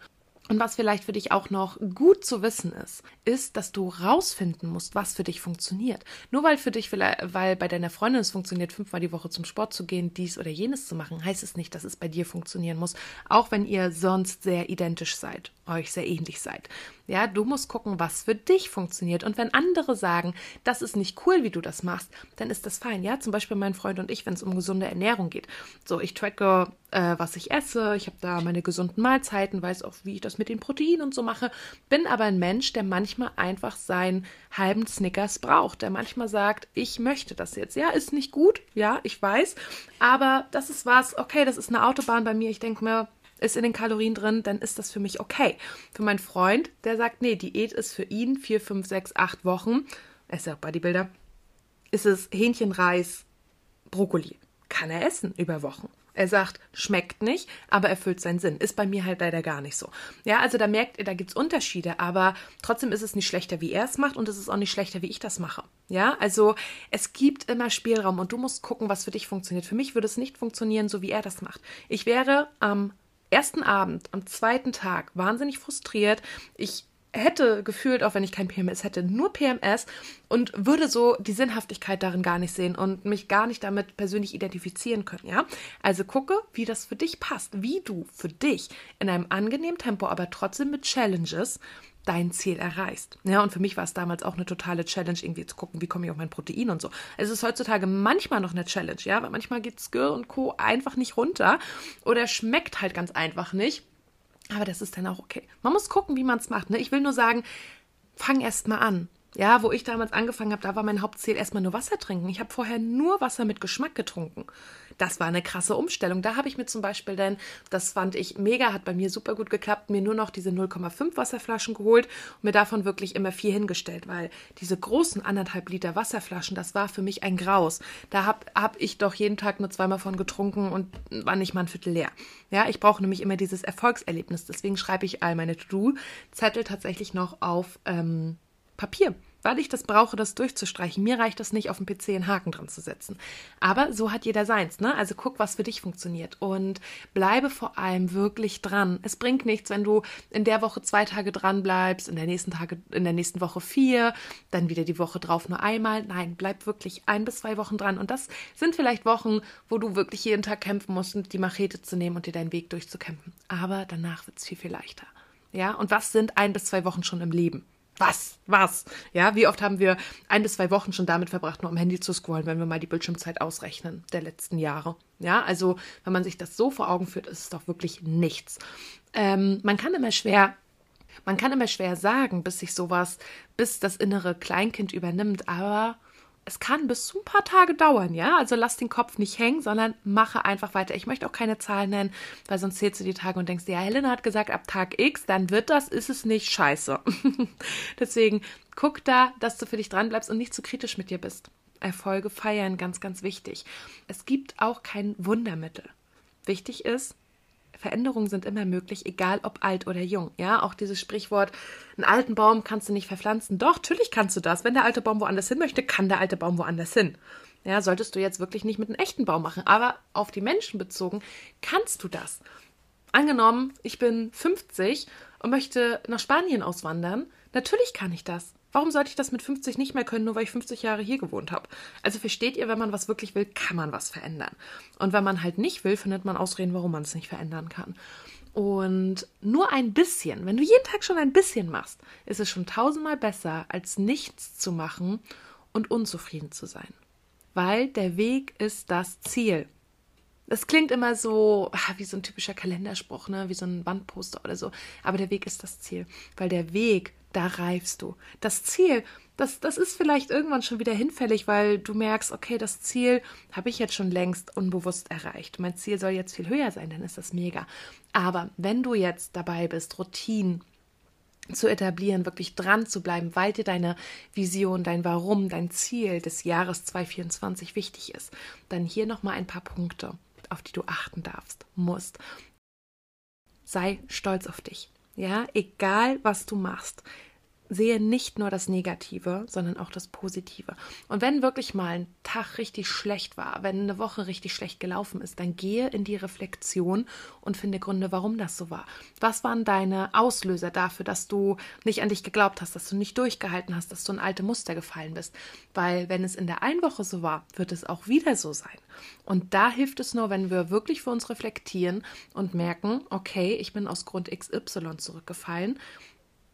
Und was vielleicht für dich auch noch gut zu wissen ist, ist, dass du rausfinden musst, was für dich funktioniert. Nur weil für dich, weil bei deiner Freundin es funktioniert, fünfmal die Woche zum Sport zu gehen, dies oder jenes zu machen, heißt es nicht, dass es bei dir funktionieren muss, auch wenn ihr sonst sehr identisch seid, euch sehr ähnlich seid. Ja, du musst gucken, was für dich funktioniert. Und wenn andere sagen, das ist nicht cool, wie du das machst, dann ist das fein. Ja, zum Beispiel mein Freund und ich, wenn es um gesunde Ernährung geht. So, ich tracke äh, was ich esse. Ich habe da meine gesunden Mahlzeiten, weiß auch, wie ich das mit den Proteinen und so mache. Bin aber ein Mensch, der manchmal einfach seinen halben Snickers braucht, der manchmal sagt, ich möchte das jetzt. Ja, ist nicht gut, ja, ich weiß, aber das ist was, okay, das ist eine Autobahn bei mir. Ich denke mir, ist in den Kalorien drin, dann ist das für mich okay. Für meinen Freund, der sagt, nee, Diät ist für ihn vier, fünf, sechs, acht Wochen. Er ist ja auch Bodybuilder. Ist es Hähnchen, Reis, Brokkoli. Kann er essen über Wochen. Er sagt, schmeckt nicht, aber erfüllt seinen Sinn. Ist bei mir halt leider gar nicht so. Ja, also da merkt ihr, da gibt es Unterschiede, aber trotzdem ist es nicht schlechter, wie er es macht und es ist auch nicht schlechter, wie ich das mache. Ja, also es gibt immer Spielraum und du musst gucken, was für dich funktioniert. Für mich würde es nicht funktionieren, so wie er das macht. Ich wäre am ersten Abend, am zweiten Tag wahnsinnig frustriert. Ich hätte gefühlt, auch wenn ich kein PMS hätte, nur PMS und würde so die Sinnhaftigkeit darin gar nicht sehen und mich gar nicht damit persönlich identifizieren können, ja? Also gucke, wie das für dich passt, wie du für dich in einem angenehmen Tempo, aber trotzdem mit Challenges dein Ziel erreichst. Ja, und für mich war es damals auch eine totale Challenge, irgendwie zu gucken, wie komme ich auf mein Protein und so. Es ist heutzutage manchmal noch eine Challenge, ja, weil manchmal geht Skir und Co. einfach nicht runter oder schmeckt halt ganz einfach nicht. Aber das ist dann auch okay. Man muss gucken, wie man es macht. Ne? Ich will nur sagen, fang erst mal an. Ja, wo ich damals angefangen habe, da war mein Hauptziel erstmal nur Wasser trinken. Ich habe vorher nur Wasser mit Geschmack getrunken. Das war eine krasse Umstellung. Da habe ich mir zum Beispiel dann, das fand ich mega, hat bei mir super gut geklappt, mir nur noch diese 0,5 Wasserflaschen geholt und mir davon wirklich immer vier hingestellt, weil diese großen anderthalb Liter Wasserflaschen, das war für mich ein Graus. Da habe hab ich doch jeden Tag nur zweimal von getrunken und war nicht mal ein Viertel leer. Ja, ich brauche nämlich immer dieses Erfolgserlebnis. Deswegen schreibe ich all meine To-Do-Zettel tatsächlich noch auf ähm, Papier weil ich das brauche, das durchzustreichen. Mir reicht das nicht, auf dem PC einen Haken dran zu setzen. Aber so hat jeder seins, ne? Also guck, was für dich funktioniert und bleibe vor allem wirklich dran. Es bringt nichts, wenn du in der Woche zwei Tage dran bleibst, in der nächsten Tage, in der nächsten Woche vier, dann wieder die Woche drauf nur einmal. Nein, bleib wirklich ein bis zwei Wochen dran. Und das sind vielleicht Wochen, wo du wirklich jeden Tag kämpfen musst, die Machete zu nehmen und dir deinen Weg durchzukämpfen. Aber danach wird es viel, viel leichter. Ja, und was sind ein bis zwei Wochen schon im Leben? Was, was? Ja, wie oft haben wir ein bis zwei Wochen schon damit verbracht, nur am Handy zu scrollen, wenn wir mal die Bildschirmzeit ausrechnen der letzten Jahre? Ja, also wenn man sich das so vor Augen führt, ist es doch wirklich nichts. Ähm, man kann immer schwer man kann immer schwer sagen, bis sich sowas, bis das innere Kleinkind übernimmt, aber es kann bis zu ein paar Tage dauern, ja. Also lass den Kopf nicht hängen, sondern mache einfach weiter. Ich möchte auch keine Zahlen nennen, weil sonst zählst du die Tage und denkst, ja, Helena hat gesagt, ab Tag X, dann wird das, ist es nicht scheiße. Deswegen guck da, dass du für dich dran bleibst und nicht zu kritisch mit dir bist. Erfolge feiern, ganz, ganz wichtig. Es gibt auch kein Wundermittel. Wichtig ist, Veränderungen sind immer möglich, egal ob alt oder jung. Ja, auch dieses Sprichwort, einen alten Baum kannst du nicht verpflanzen. Doch, natürlich kannst du das. Wenn der alte Baum woanders hin möchte, kann der alte Baum woanders hin. Ja, solltest du jetzt wirklich nicht mit einem echten Baum machen. Aber auf die Menschen bezogen kannst du das. Angenommen, ich bin 50 und möchte nach Spanien auswandern. Natürlich kann ich das. Warum sollte ich das mit 50 nicht mehr können, nur weil ich 50 Jahre hier gewohnt habe? Also versteht ihr, wenn man was wirklich will, kann man was verändern. Und wenn man halt nicht will, findet man Ausreden, warum man es nicht verändern kann. Und nur ein bisschen, wenn du jeden Tag schon ein bisschen machst, ist es schon tausendmal besser, als nichts zu machen und unzufrieden zu sein. Weil der Weg ist das Ziel. Das klingt immer so ah, wie so ein typischer Kalenderspruch, ne? wie so ein Wandposter oder so. Aber der Weg ist das Ziel, weil der Weg da reifst du. Das Ziel, das, das ist vielleicht irgendwann schon wieder hinfällig, weil du merkst, okay, das Ziel habe ich jetzt schon längst unbewusst erreicht. Mein Ziel soll jetzt viel höher sein, dann ist das mega. Aber wenn du jetzt dabei bist, Routinen zu etablieren, wirklich dran zu bleiben, weil dir deine Vision, dein Warum, dein Ziel des Jahres 2024 wichtig ist, dann hier nochmal ein paar Punkte, auf die du achten darfst, musst. Sei stolz auf dich. Ja, egal was du machst sehe nicht nur das Negative, sondern auch das Positive. Und wenn wirklich mal ein Tag richtig schlecht war, wenn eine Woche richtig schlecht gelaufen ist, dann gehe in die Reflexion und finde Gründe, warum das so war. Was waren deine Auslöser dafür, dass du nicht an dich geglaubt hast, dass du nicht durchgehalten hast, dass du in alte Muster gefallen bist? Weil wenn es in der einen Woche so war, wird es auch wieder so sein. Und da hilft es nur, wenn wir wirklich für uns reflektieren und merken, okay, ich bin aus Grund XY zurückgefallen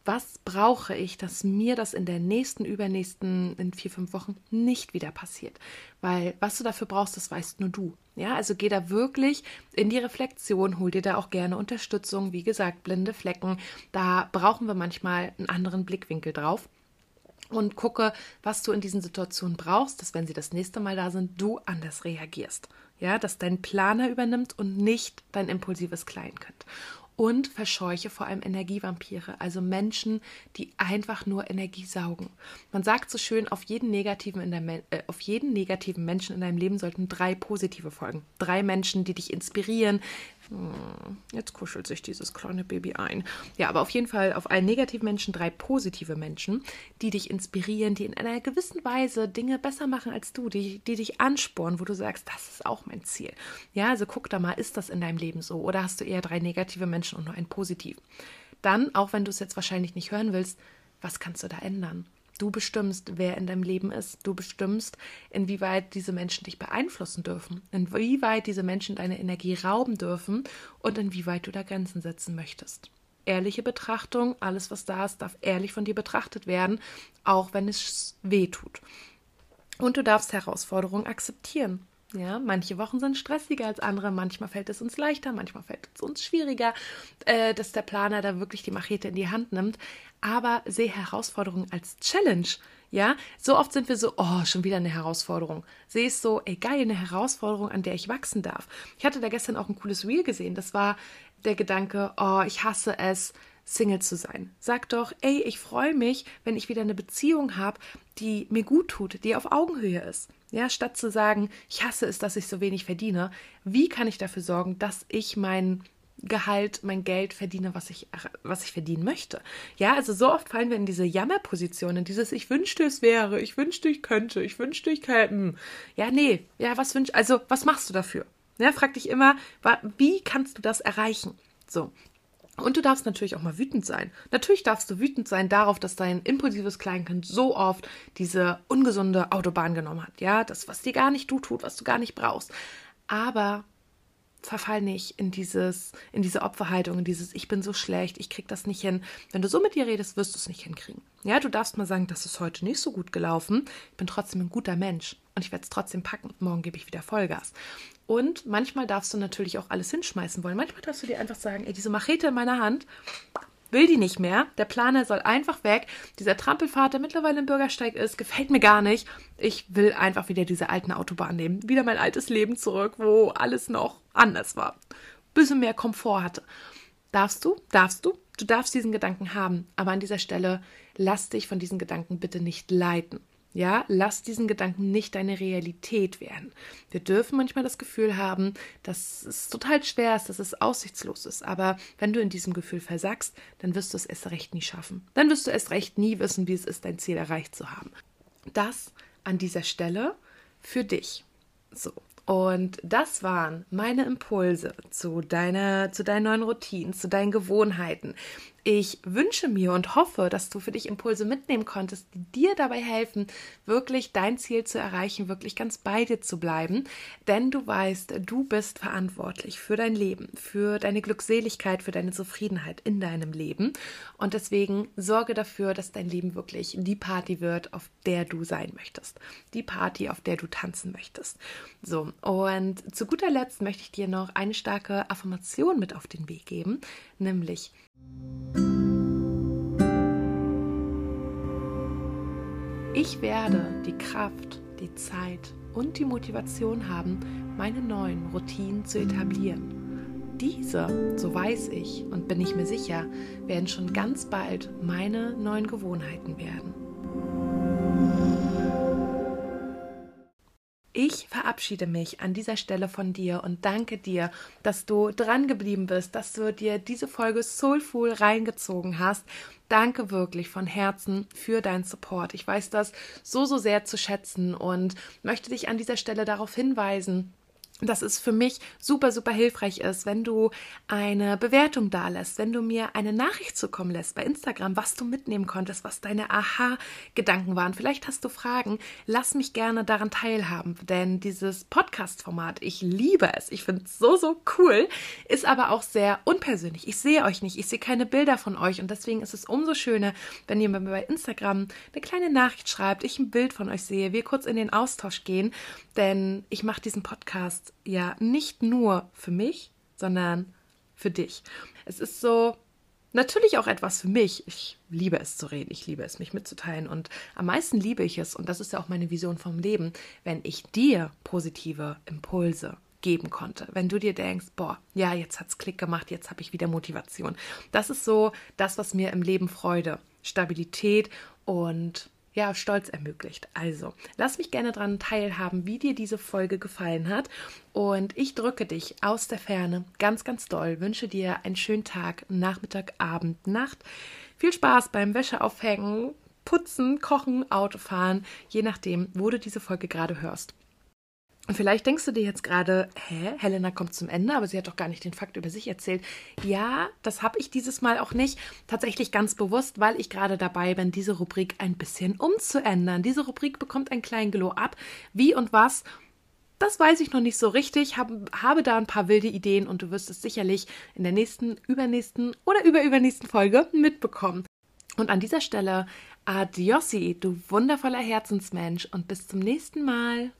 was brauche ich, dass mir das in der nächsten, übernächsten, in vier, fünf Wochen nicht wieder passiert? Weil was du dafür brauchst, das weißt nur du. Ja, also geh da wirklich in die Reflexion, hol dir da auch gerne Unterstützung. Wie gesagt, blinde Flecken, da brauchen wir manchmal einen anderen Blickwinkel drauf und gucke, was du in diesen Situationen brauchst, dass wenn sie das nächste Mal da sind, du anders reagierst. Ja, dass dein Planer übernimmt und nicht dein impulsives Kleinkind und verscheuche vor allem Energievampire, also Menschen, die einfach nur Energie saugen. Man sagt so schön, auf jeden negativen, in der, äh, auf jeden negativen Menschen in deinem Leben sollten drei positive folgen. Drei Menschen, die dich inspirieren, jetzt kuschelt sich dieses kleine Baby ein. Ja, aber auf jeden Fall auf einen negativen Menschen drei positive Menschen, die dich inspirieren, die in einer gewissen Weise Dinge besser machen als du, die, die dich anspornen, wo du sagst, das ist auch mein Ziel. Ja, also guck da mal, ist das in deinem Leben so? Oder hast du eher drei negative Menschen und nur einen positiven? Dann, auch wenn du es jetzt wahrscheinlich nicht hören willst, was kannst du da ändern? Du bestimmst, wer in deinem Leben ist. Du bestimmst, inwieweit diese Menschen dich beeinflussen dürfen, inwieweit diese Menschen deine Energie rauben dürfen und inwieweit du da Grenzen setzen möchtest. Ehrliche Betrachtung, alles was da ist, darf ehrlich von dir betrachtet werden, auch wenn es weh tut. Und du darfst Herausforderungen akzeptieren. Ja, manche Wochen sind stressiger als andere, manchmal fällt es uns leichter, manchmal fällt es uns schwieriger, äh, dass der Planer da wirklich die Machete in die Hand nimmt. Aber sehe Herausforderungen als Challenge. Ja, so oft sind wir so, oh, schon wieder eine Herausforderung. Sehe es so, ey, geil, eine Herausforderung, an der ich wachsen darf. Ich hatte da gestern auch ein cooles Reel gesehen. Das war der Gedanke, oh, ich hasse es, Single zu sein. Sag doch, ey, ich freue mich, wenn ich wieder eine Beziehung habe, die mir gut tut, die auf Augenhöhe ist. Ja, statt zu sagen, ich hasse es, dass ich so wenig verdiene, wie kann ich dafür sorgen, dass ich mein Gehalt, mein Geld verdiene, was ich, was ich verdienen möchte. Ja, also so oft fallen wir in diese Jammerposition, in dieses Ich wünschte es wäre, ich wünschte ich könnte, ich wünschte ich könnte. Ja, nee, ja, was wünsch, also was machst du dafür? Ja, frag dich immer, wie kannst du das erreichen? So, und du darfst natürlich auch mal wütend sein. Natürlich darfst du wütend sein darauf, dass dein impulsives Kleinkind so oft diese ungesunde Autobahn genommen hat. Ja, das, was dir gar nicht du tut, was du gar nicht brauchst. Aber verfall nicht in dieses, in diese Opferhaltung, in dieses Ich bin so schlecht, ich krieg das nicht hin. Wenn du so mit dir redest, wirst du es nicht hinkriegen. Ja, du darfst mal sagen, das ist heute nicht so gut gelaufen. Ich bin trotzdem ein guter Mensch und ich werde es trotzdem packen. Morgen gebe ich wieder Vollgas. Und manchmal darfst du natürlich auch alles hinschmeißen wollen. Manchmal darfst du dir einfach sagen, ey, diese Machete in meiner Hand, will die nicht mehr. Der Planer soll einfach weg. Dieser Trampelfahrt, der mittlerweile im Bürgersteig ist, gefällt mir gar nicht. Ich will einfach wieder diese alten Autobahn nehmen. Wieder mein altes Leben zurück, wo alles noch anders war. Bisschen mehr Komfort hatte. Darfst du? Darfst du? Du darfst diesen Gedanken haben. Aber an dieser Stelle lass dich von diesen Gedanken bitte nicht leiten. Ja, lass diesen Gedanken nicht deine Realität werden. Wir dürfen manchmal das Gefühl haben, dass es total schwer ist, dass es aussichtslos ist. Aber wenn du in diesem Gefühl versagst, dann wirst du es erst recht nie schaffen. Dann wirst du erst recht nie wissen, wie es ist, dein Ziel erreicht zu haben. Das an dieser Stelle für dich. So. Und das waren meine Impulse zu deiner, zu deinen neuen Routinen, zu deinen Gewohnheiten. Ich wünsche mir und hoffe, dass du für dich Impulse mitnehmen konntest, die dir dabei helfen, wirklich dein Ziel zu erreichen, wirklich ganz bei dir zu bleiben. Denn du weißt, du bist verantwortlich für dein Leben, für deine Glückseligkeit, für deine Zufriedenheit in deinem Leben. Und deswegen sorge dafür, dass dein Leben wirklich die Party wird, auf der du sein möchtest. Die Party, auf der du tanzen möchtest. So, und zu guter Letzt möchte ich dir noch eine starke Affirmation mit auf den Weg geben, nämlich ich werde die Kraft, die Zeit und die Motivation haben, meine neuen Routinen zu etablieren. Diese, so weiß ich und bin ich mir sicher, werden schon ganz bald meine neuen Gewohnheiten werden. Ich verabschiede mich an dieser Stelle von dir und danke dir, dass du dran geblieben bist, dass du dir diese Folge Soulful reingezogen hast. Danke wirklich von Herzen für deinen Support. Ich weiß das so, so sehr zu schätzen und möchte dich an dieser Stelle darauf hinweisen, dass es für mich super, super hilfreich ist, wenn du eine Bewertung da lässt, wenn du mir eine Nachricht zukommen lässt bei Instagram, was du mitnehmen konntest, was deine Aha-Gedanken waren. Vielleicht hast du Fragen. Lass mich gerne daran teilhaben, denn dieses Podcast-Format, ich liebe es. Ich finde es so, so cool, ist aber auch sehr unpersönlich. Ich sehe euch nicht, ich sehe keine Bilder von euch und deswegen ist es umso schöner, wenn ihr mir bei Instagram eine kleine Nachricht schreibt, ich ein Bild von euch sehe, wir kurz in den Austausch gehen, denn ich mache diesen Podcast ja nicht nur für mich, sondern für dich. Es ist so natürlich auch etwas für mich. Ich liebe es zu reden, ich liebe es, mich mitzuteilen und am meisten liebe ich es, und das ist ja auch meine Vision vom Leben, wenn ich dir positive Impulse geben konnte. Wenn du dir denkst, boah, ja, jetzt hat's Klick gemacht, jetzt habe ich wieder Motivation. Das ist so das, was mir im Leben Freude, Stabilität und ja, Stolz ermöglicht. Also, lass mich gerne daran teilhaben, wie dir diese Folge gefallen hat. Und ich drücke dich aus der Ferne ganz, ganz doll. Wünsche dir einen schönen Tag, Nachmittag, Abend, Nacht. Viel Spaß beim Wäscheaufhängen, Putzen, Kochen, Autofahren, je nachdem, wo du diese Folge gerade hörst. Und vielleicht denkst du dir jetzt gerade, hä, Helena kommt zum Ende, aber sie hat doch gar nicht den Fakt über sich erzählt. Ja, das habe ich dieses Mal auch nicht. Tatsächlich ganz bewusst, weil ich gerade dabei bin, diese Rubrik ein bisschen umzuändern. Diese Rubrik bekommt einen kleinen Glow-up. Wie und was, das weiß ich noch nicht so richtig. Hab, habe da ein paar wilde Ideen und du wirst es sicherlich in der nächsten, übernächsten oder überübernächsten Folge mitbekommen. Und an dieser Stelle, adiosi, du wundervoller Herzensmensch und bis zum nächsten Mal.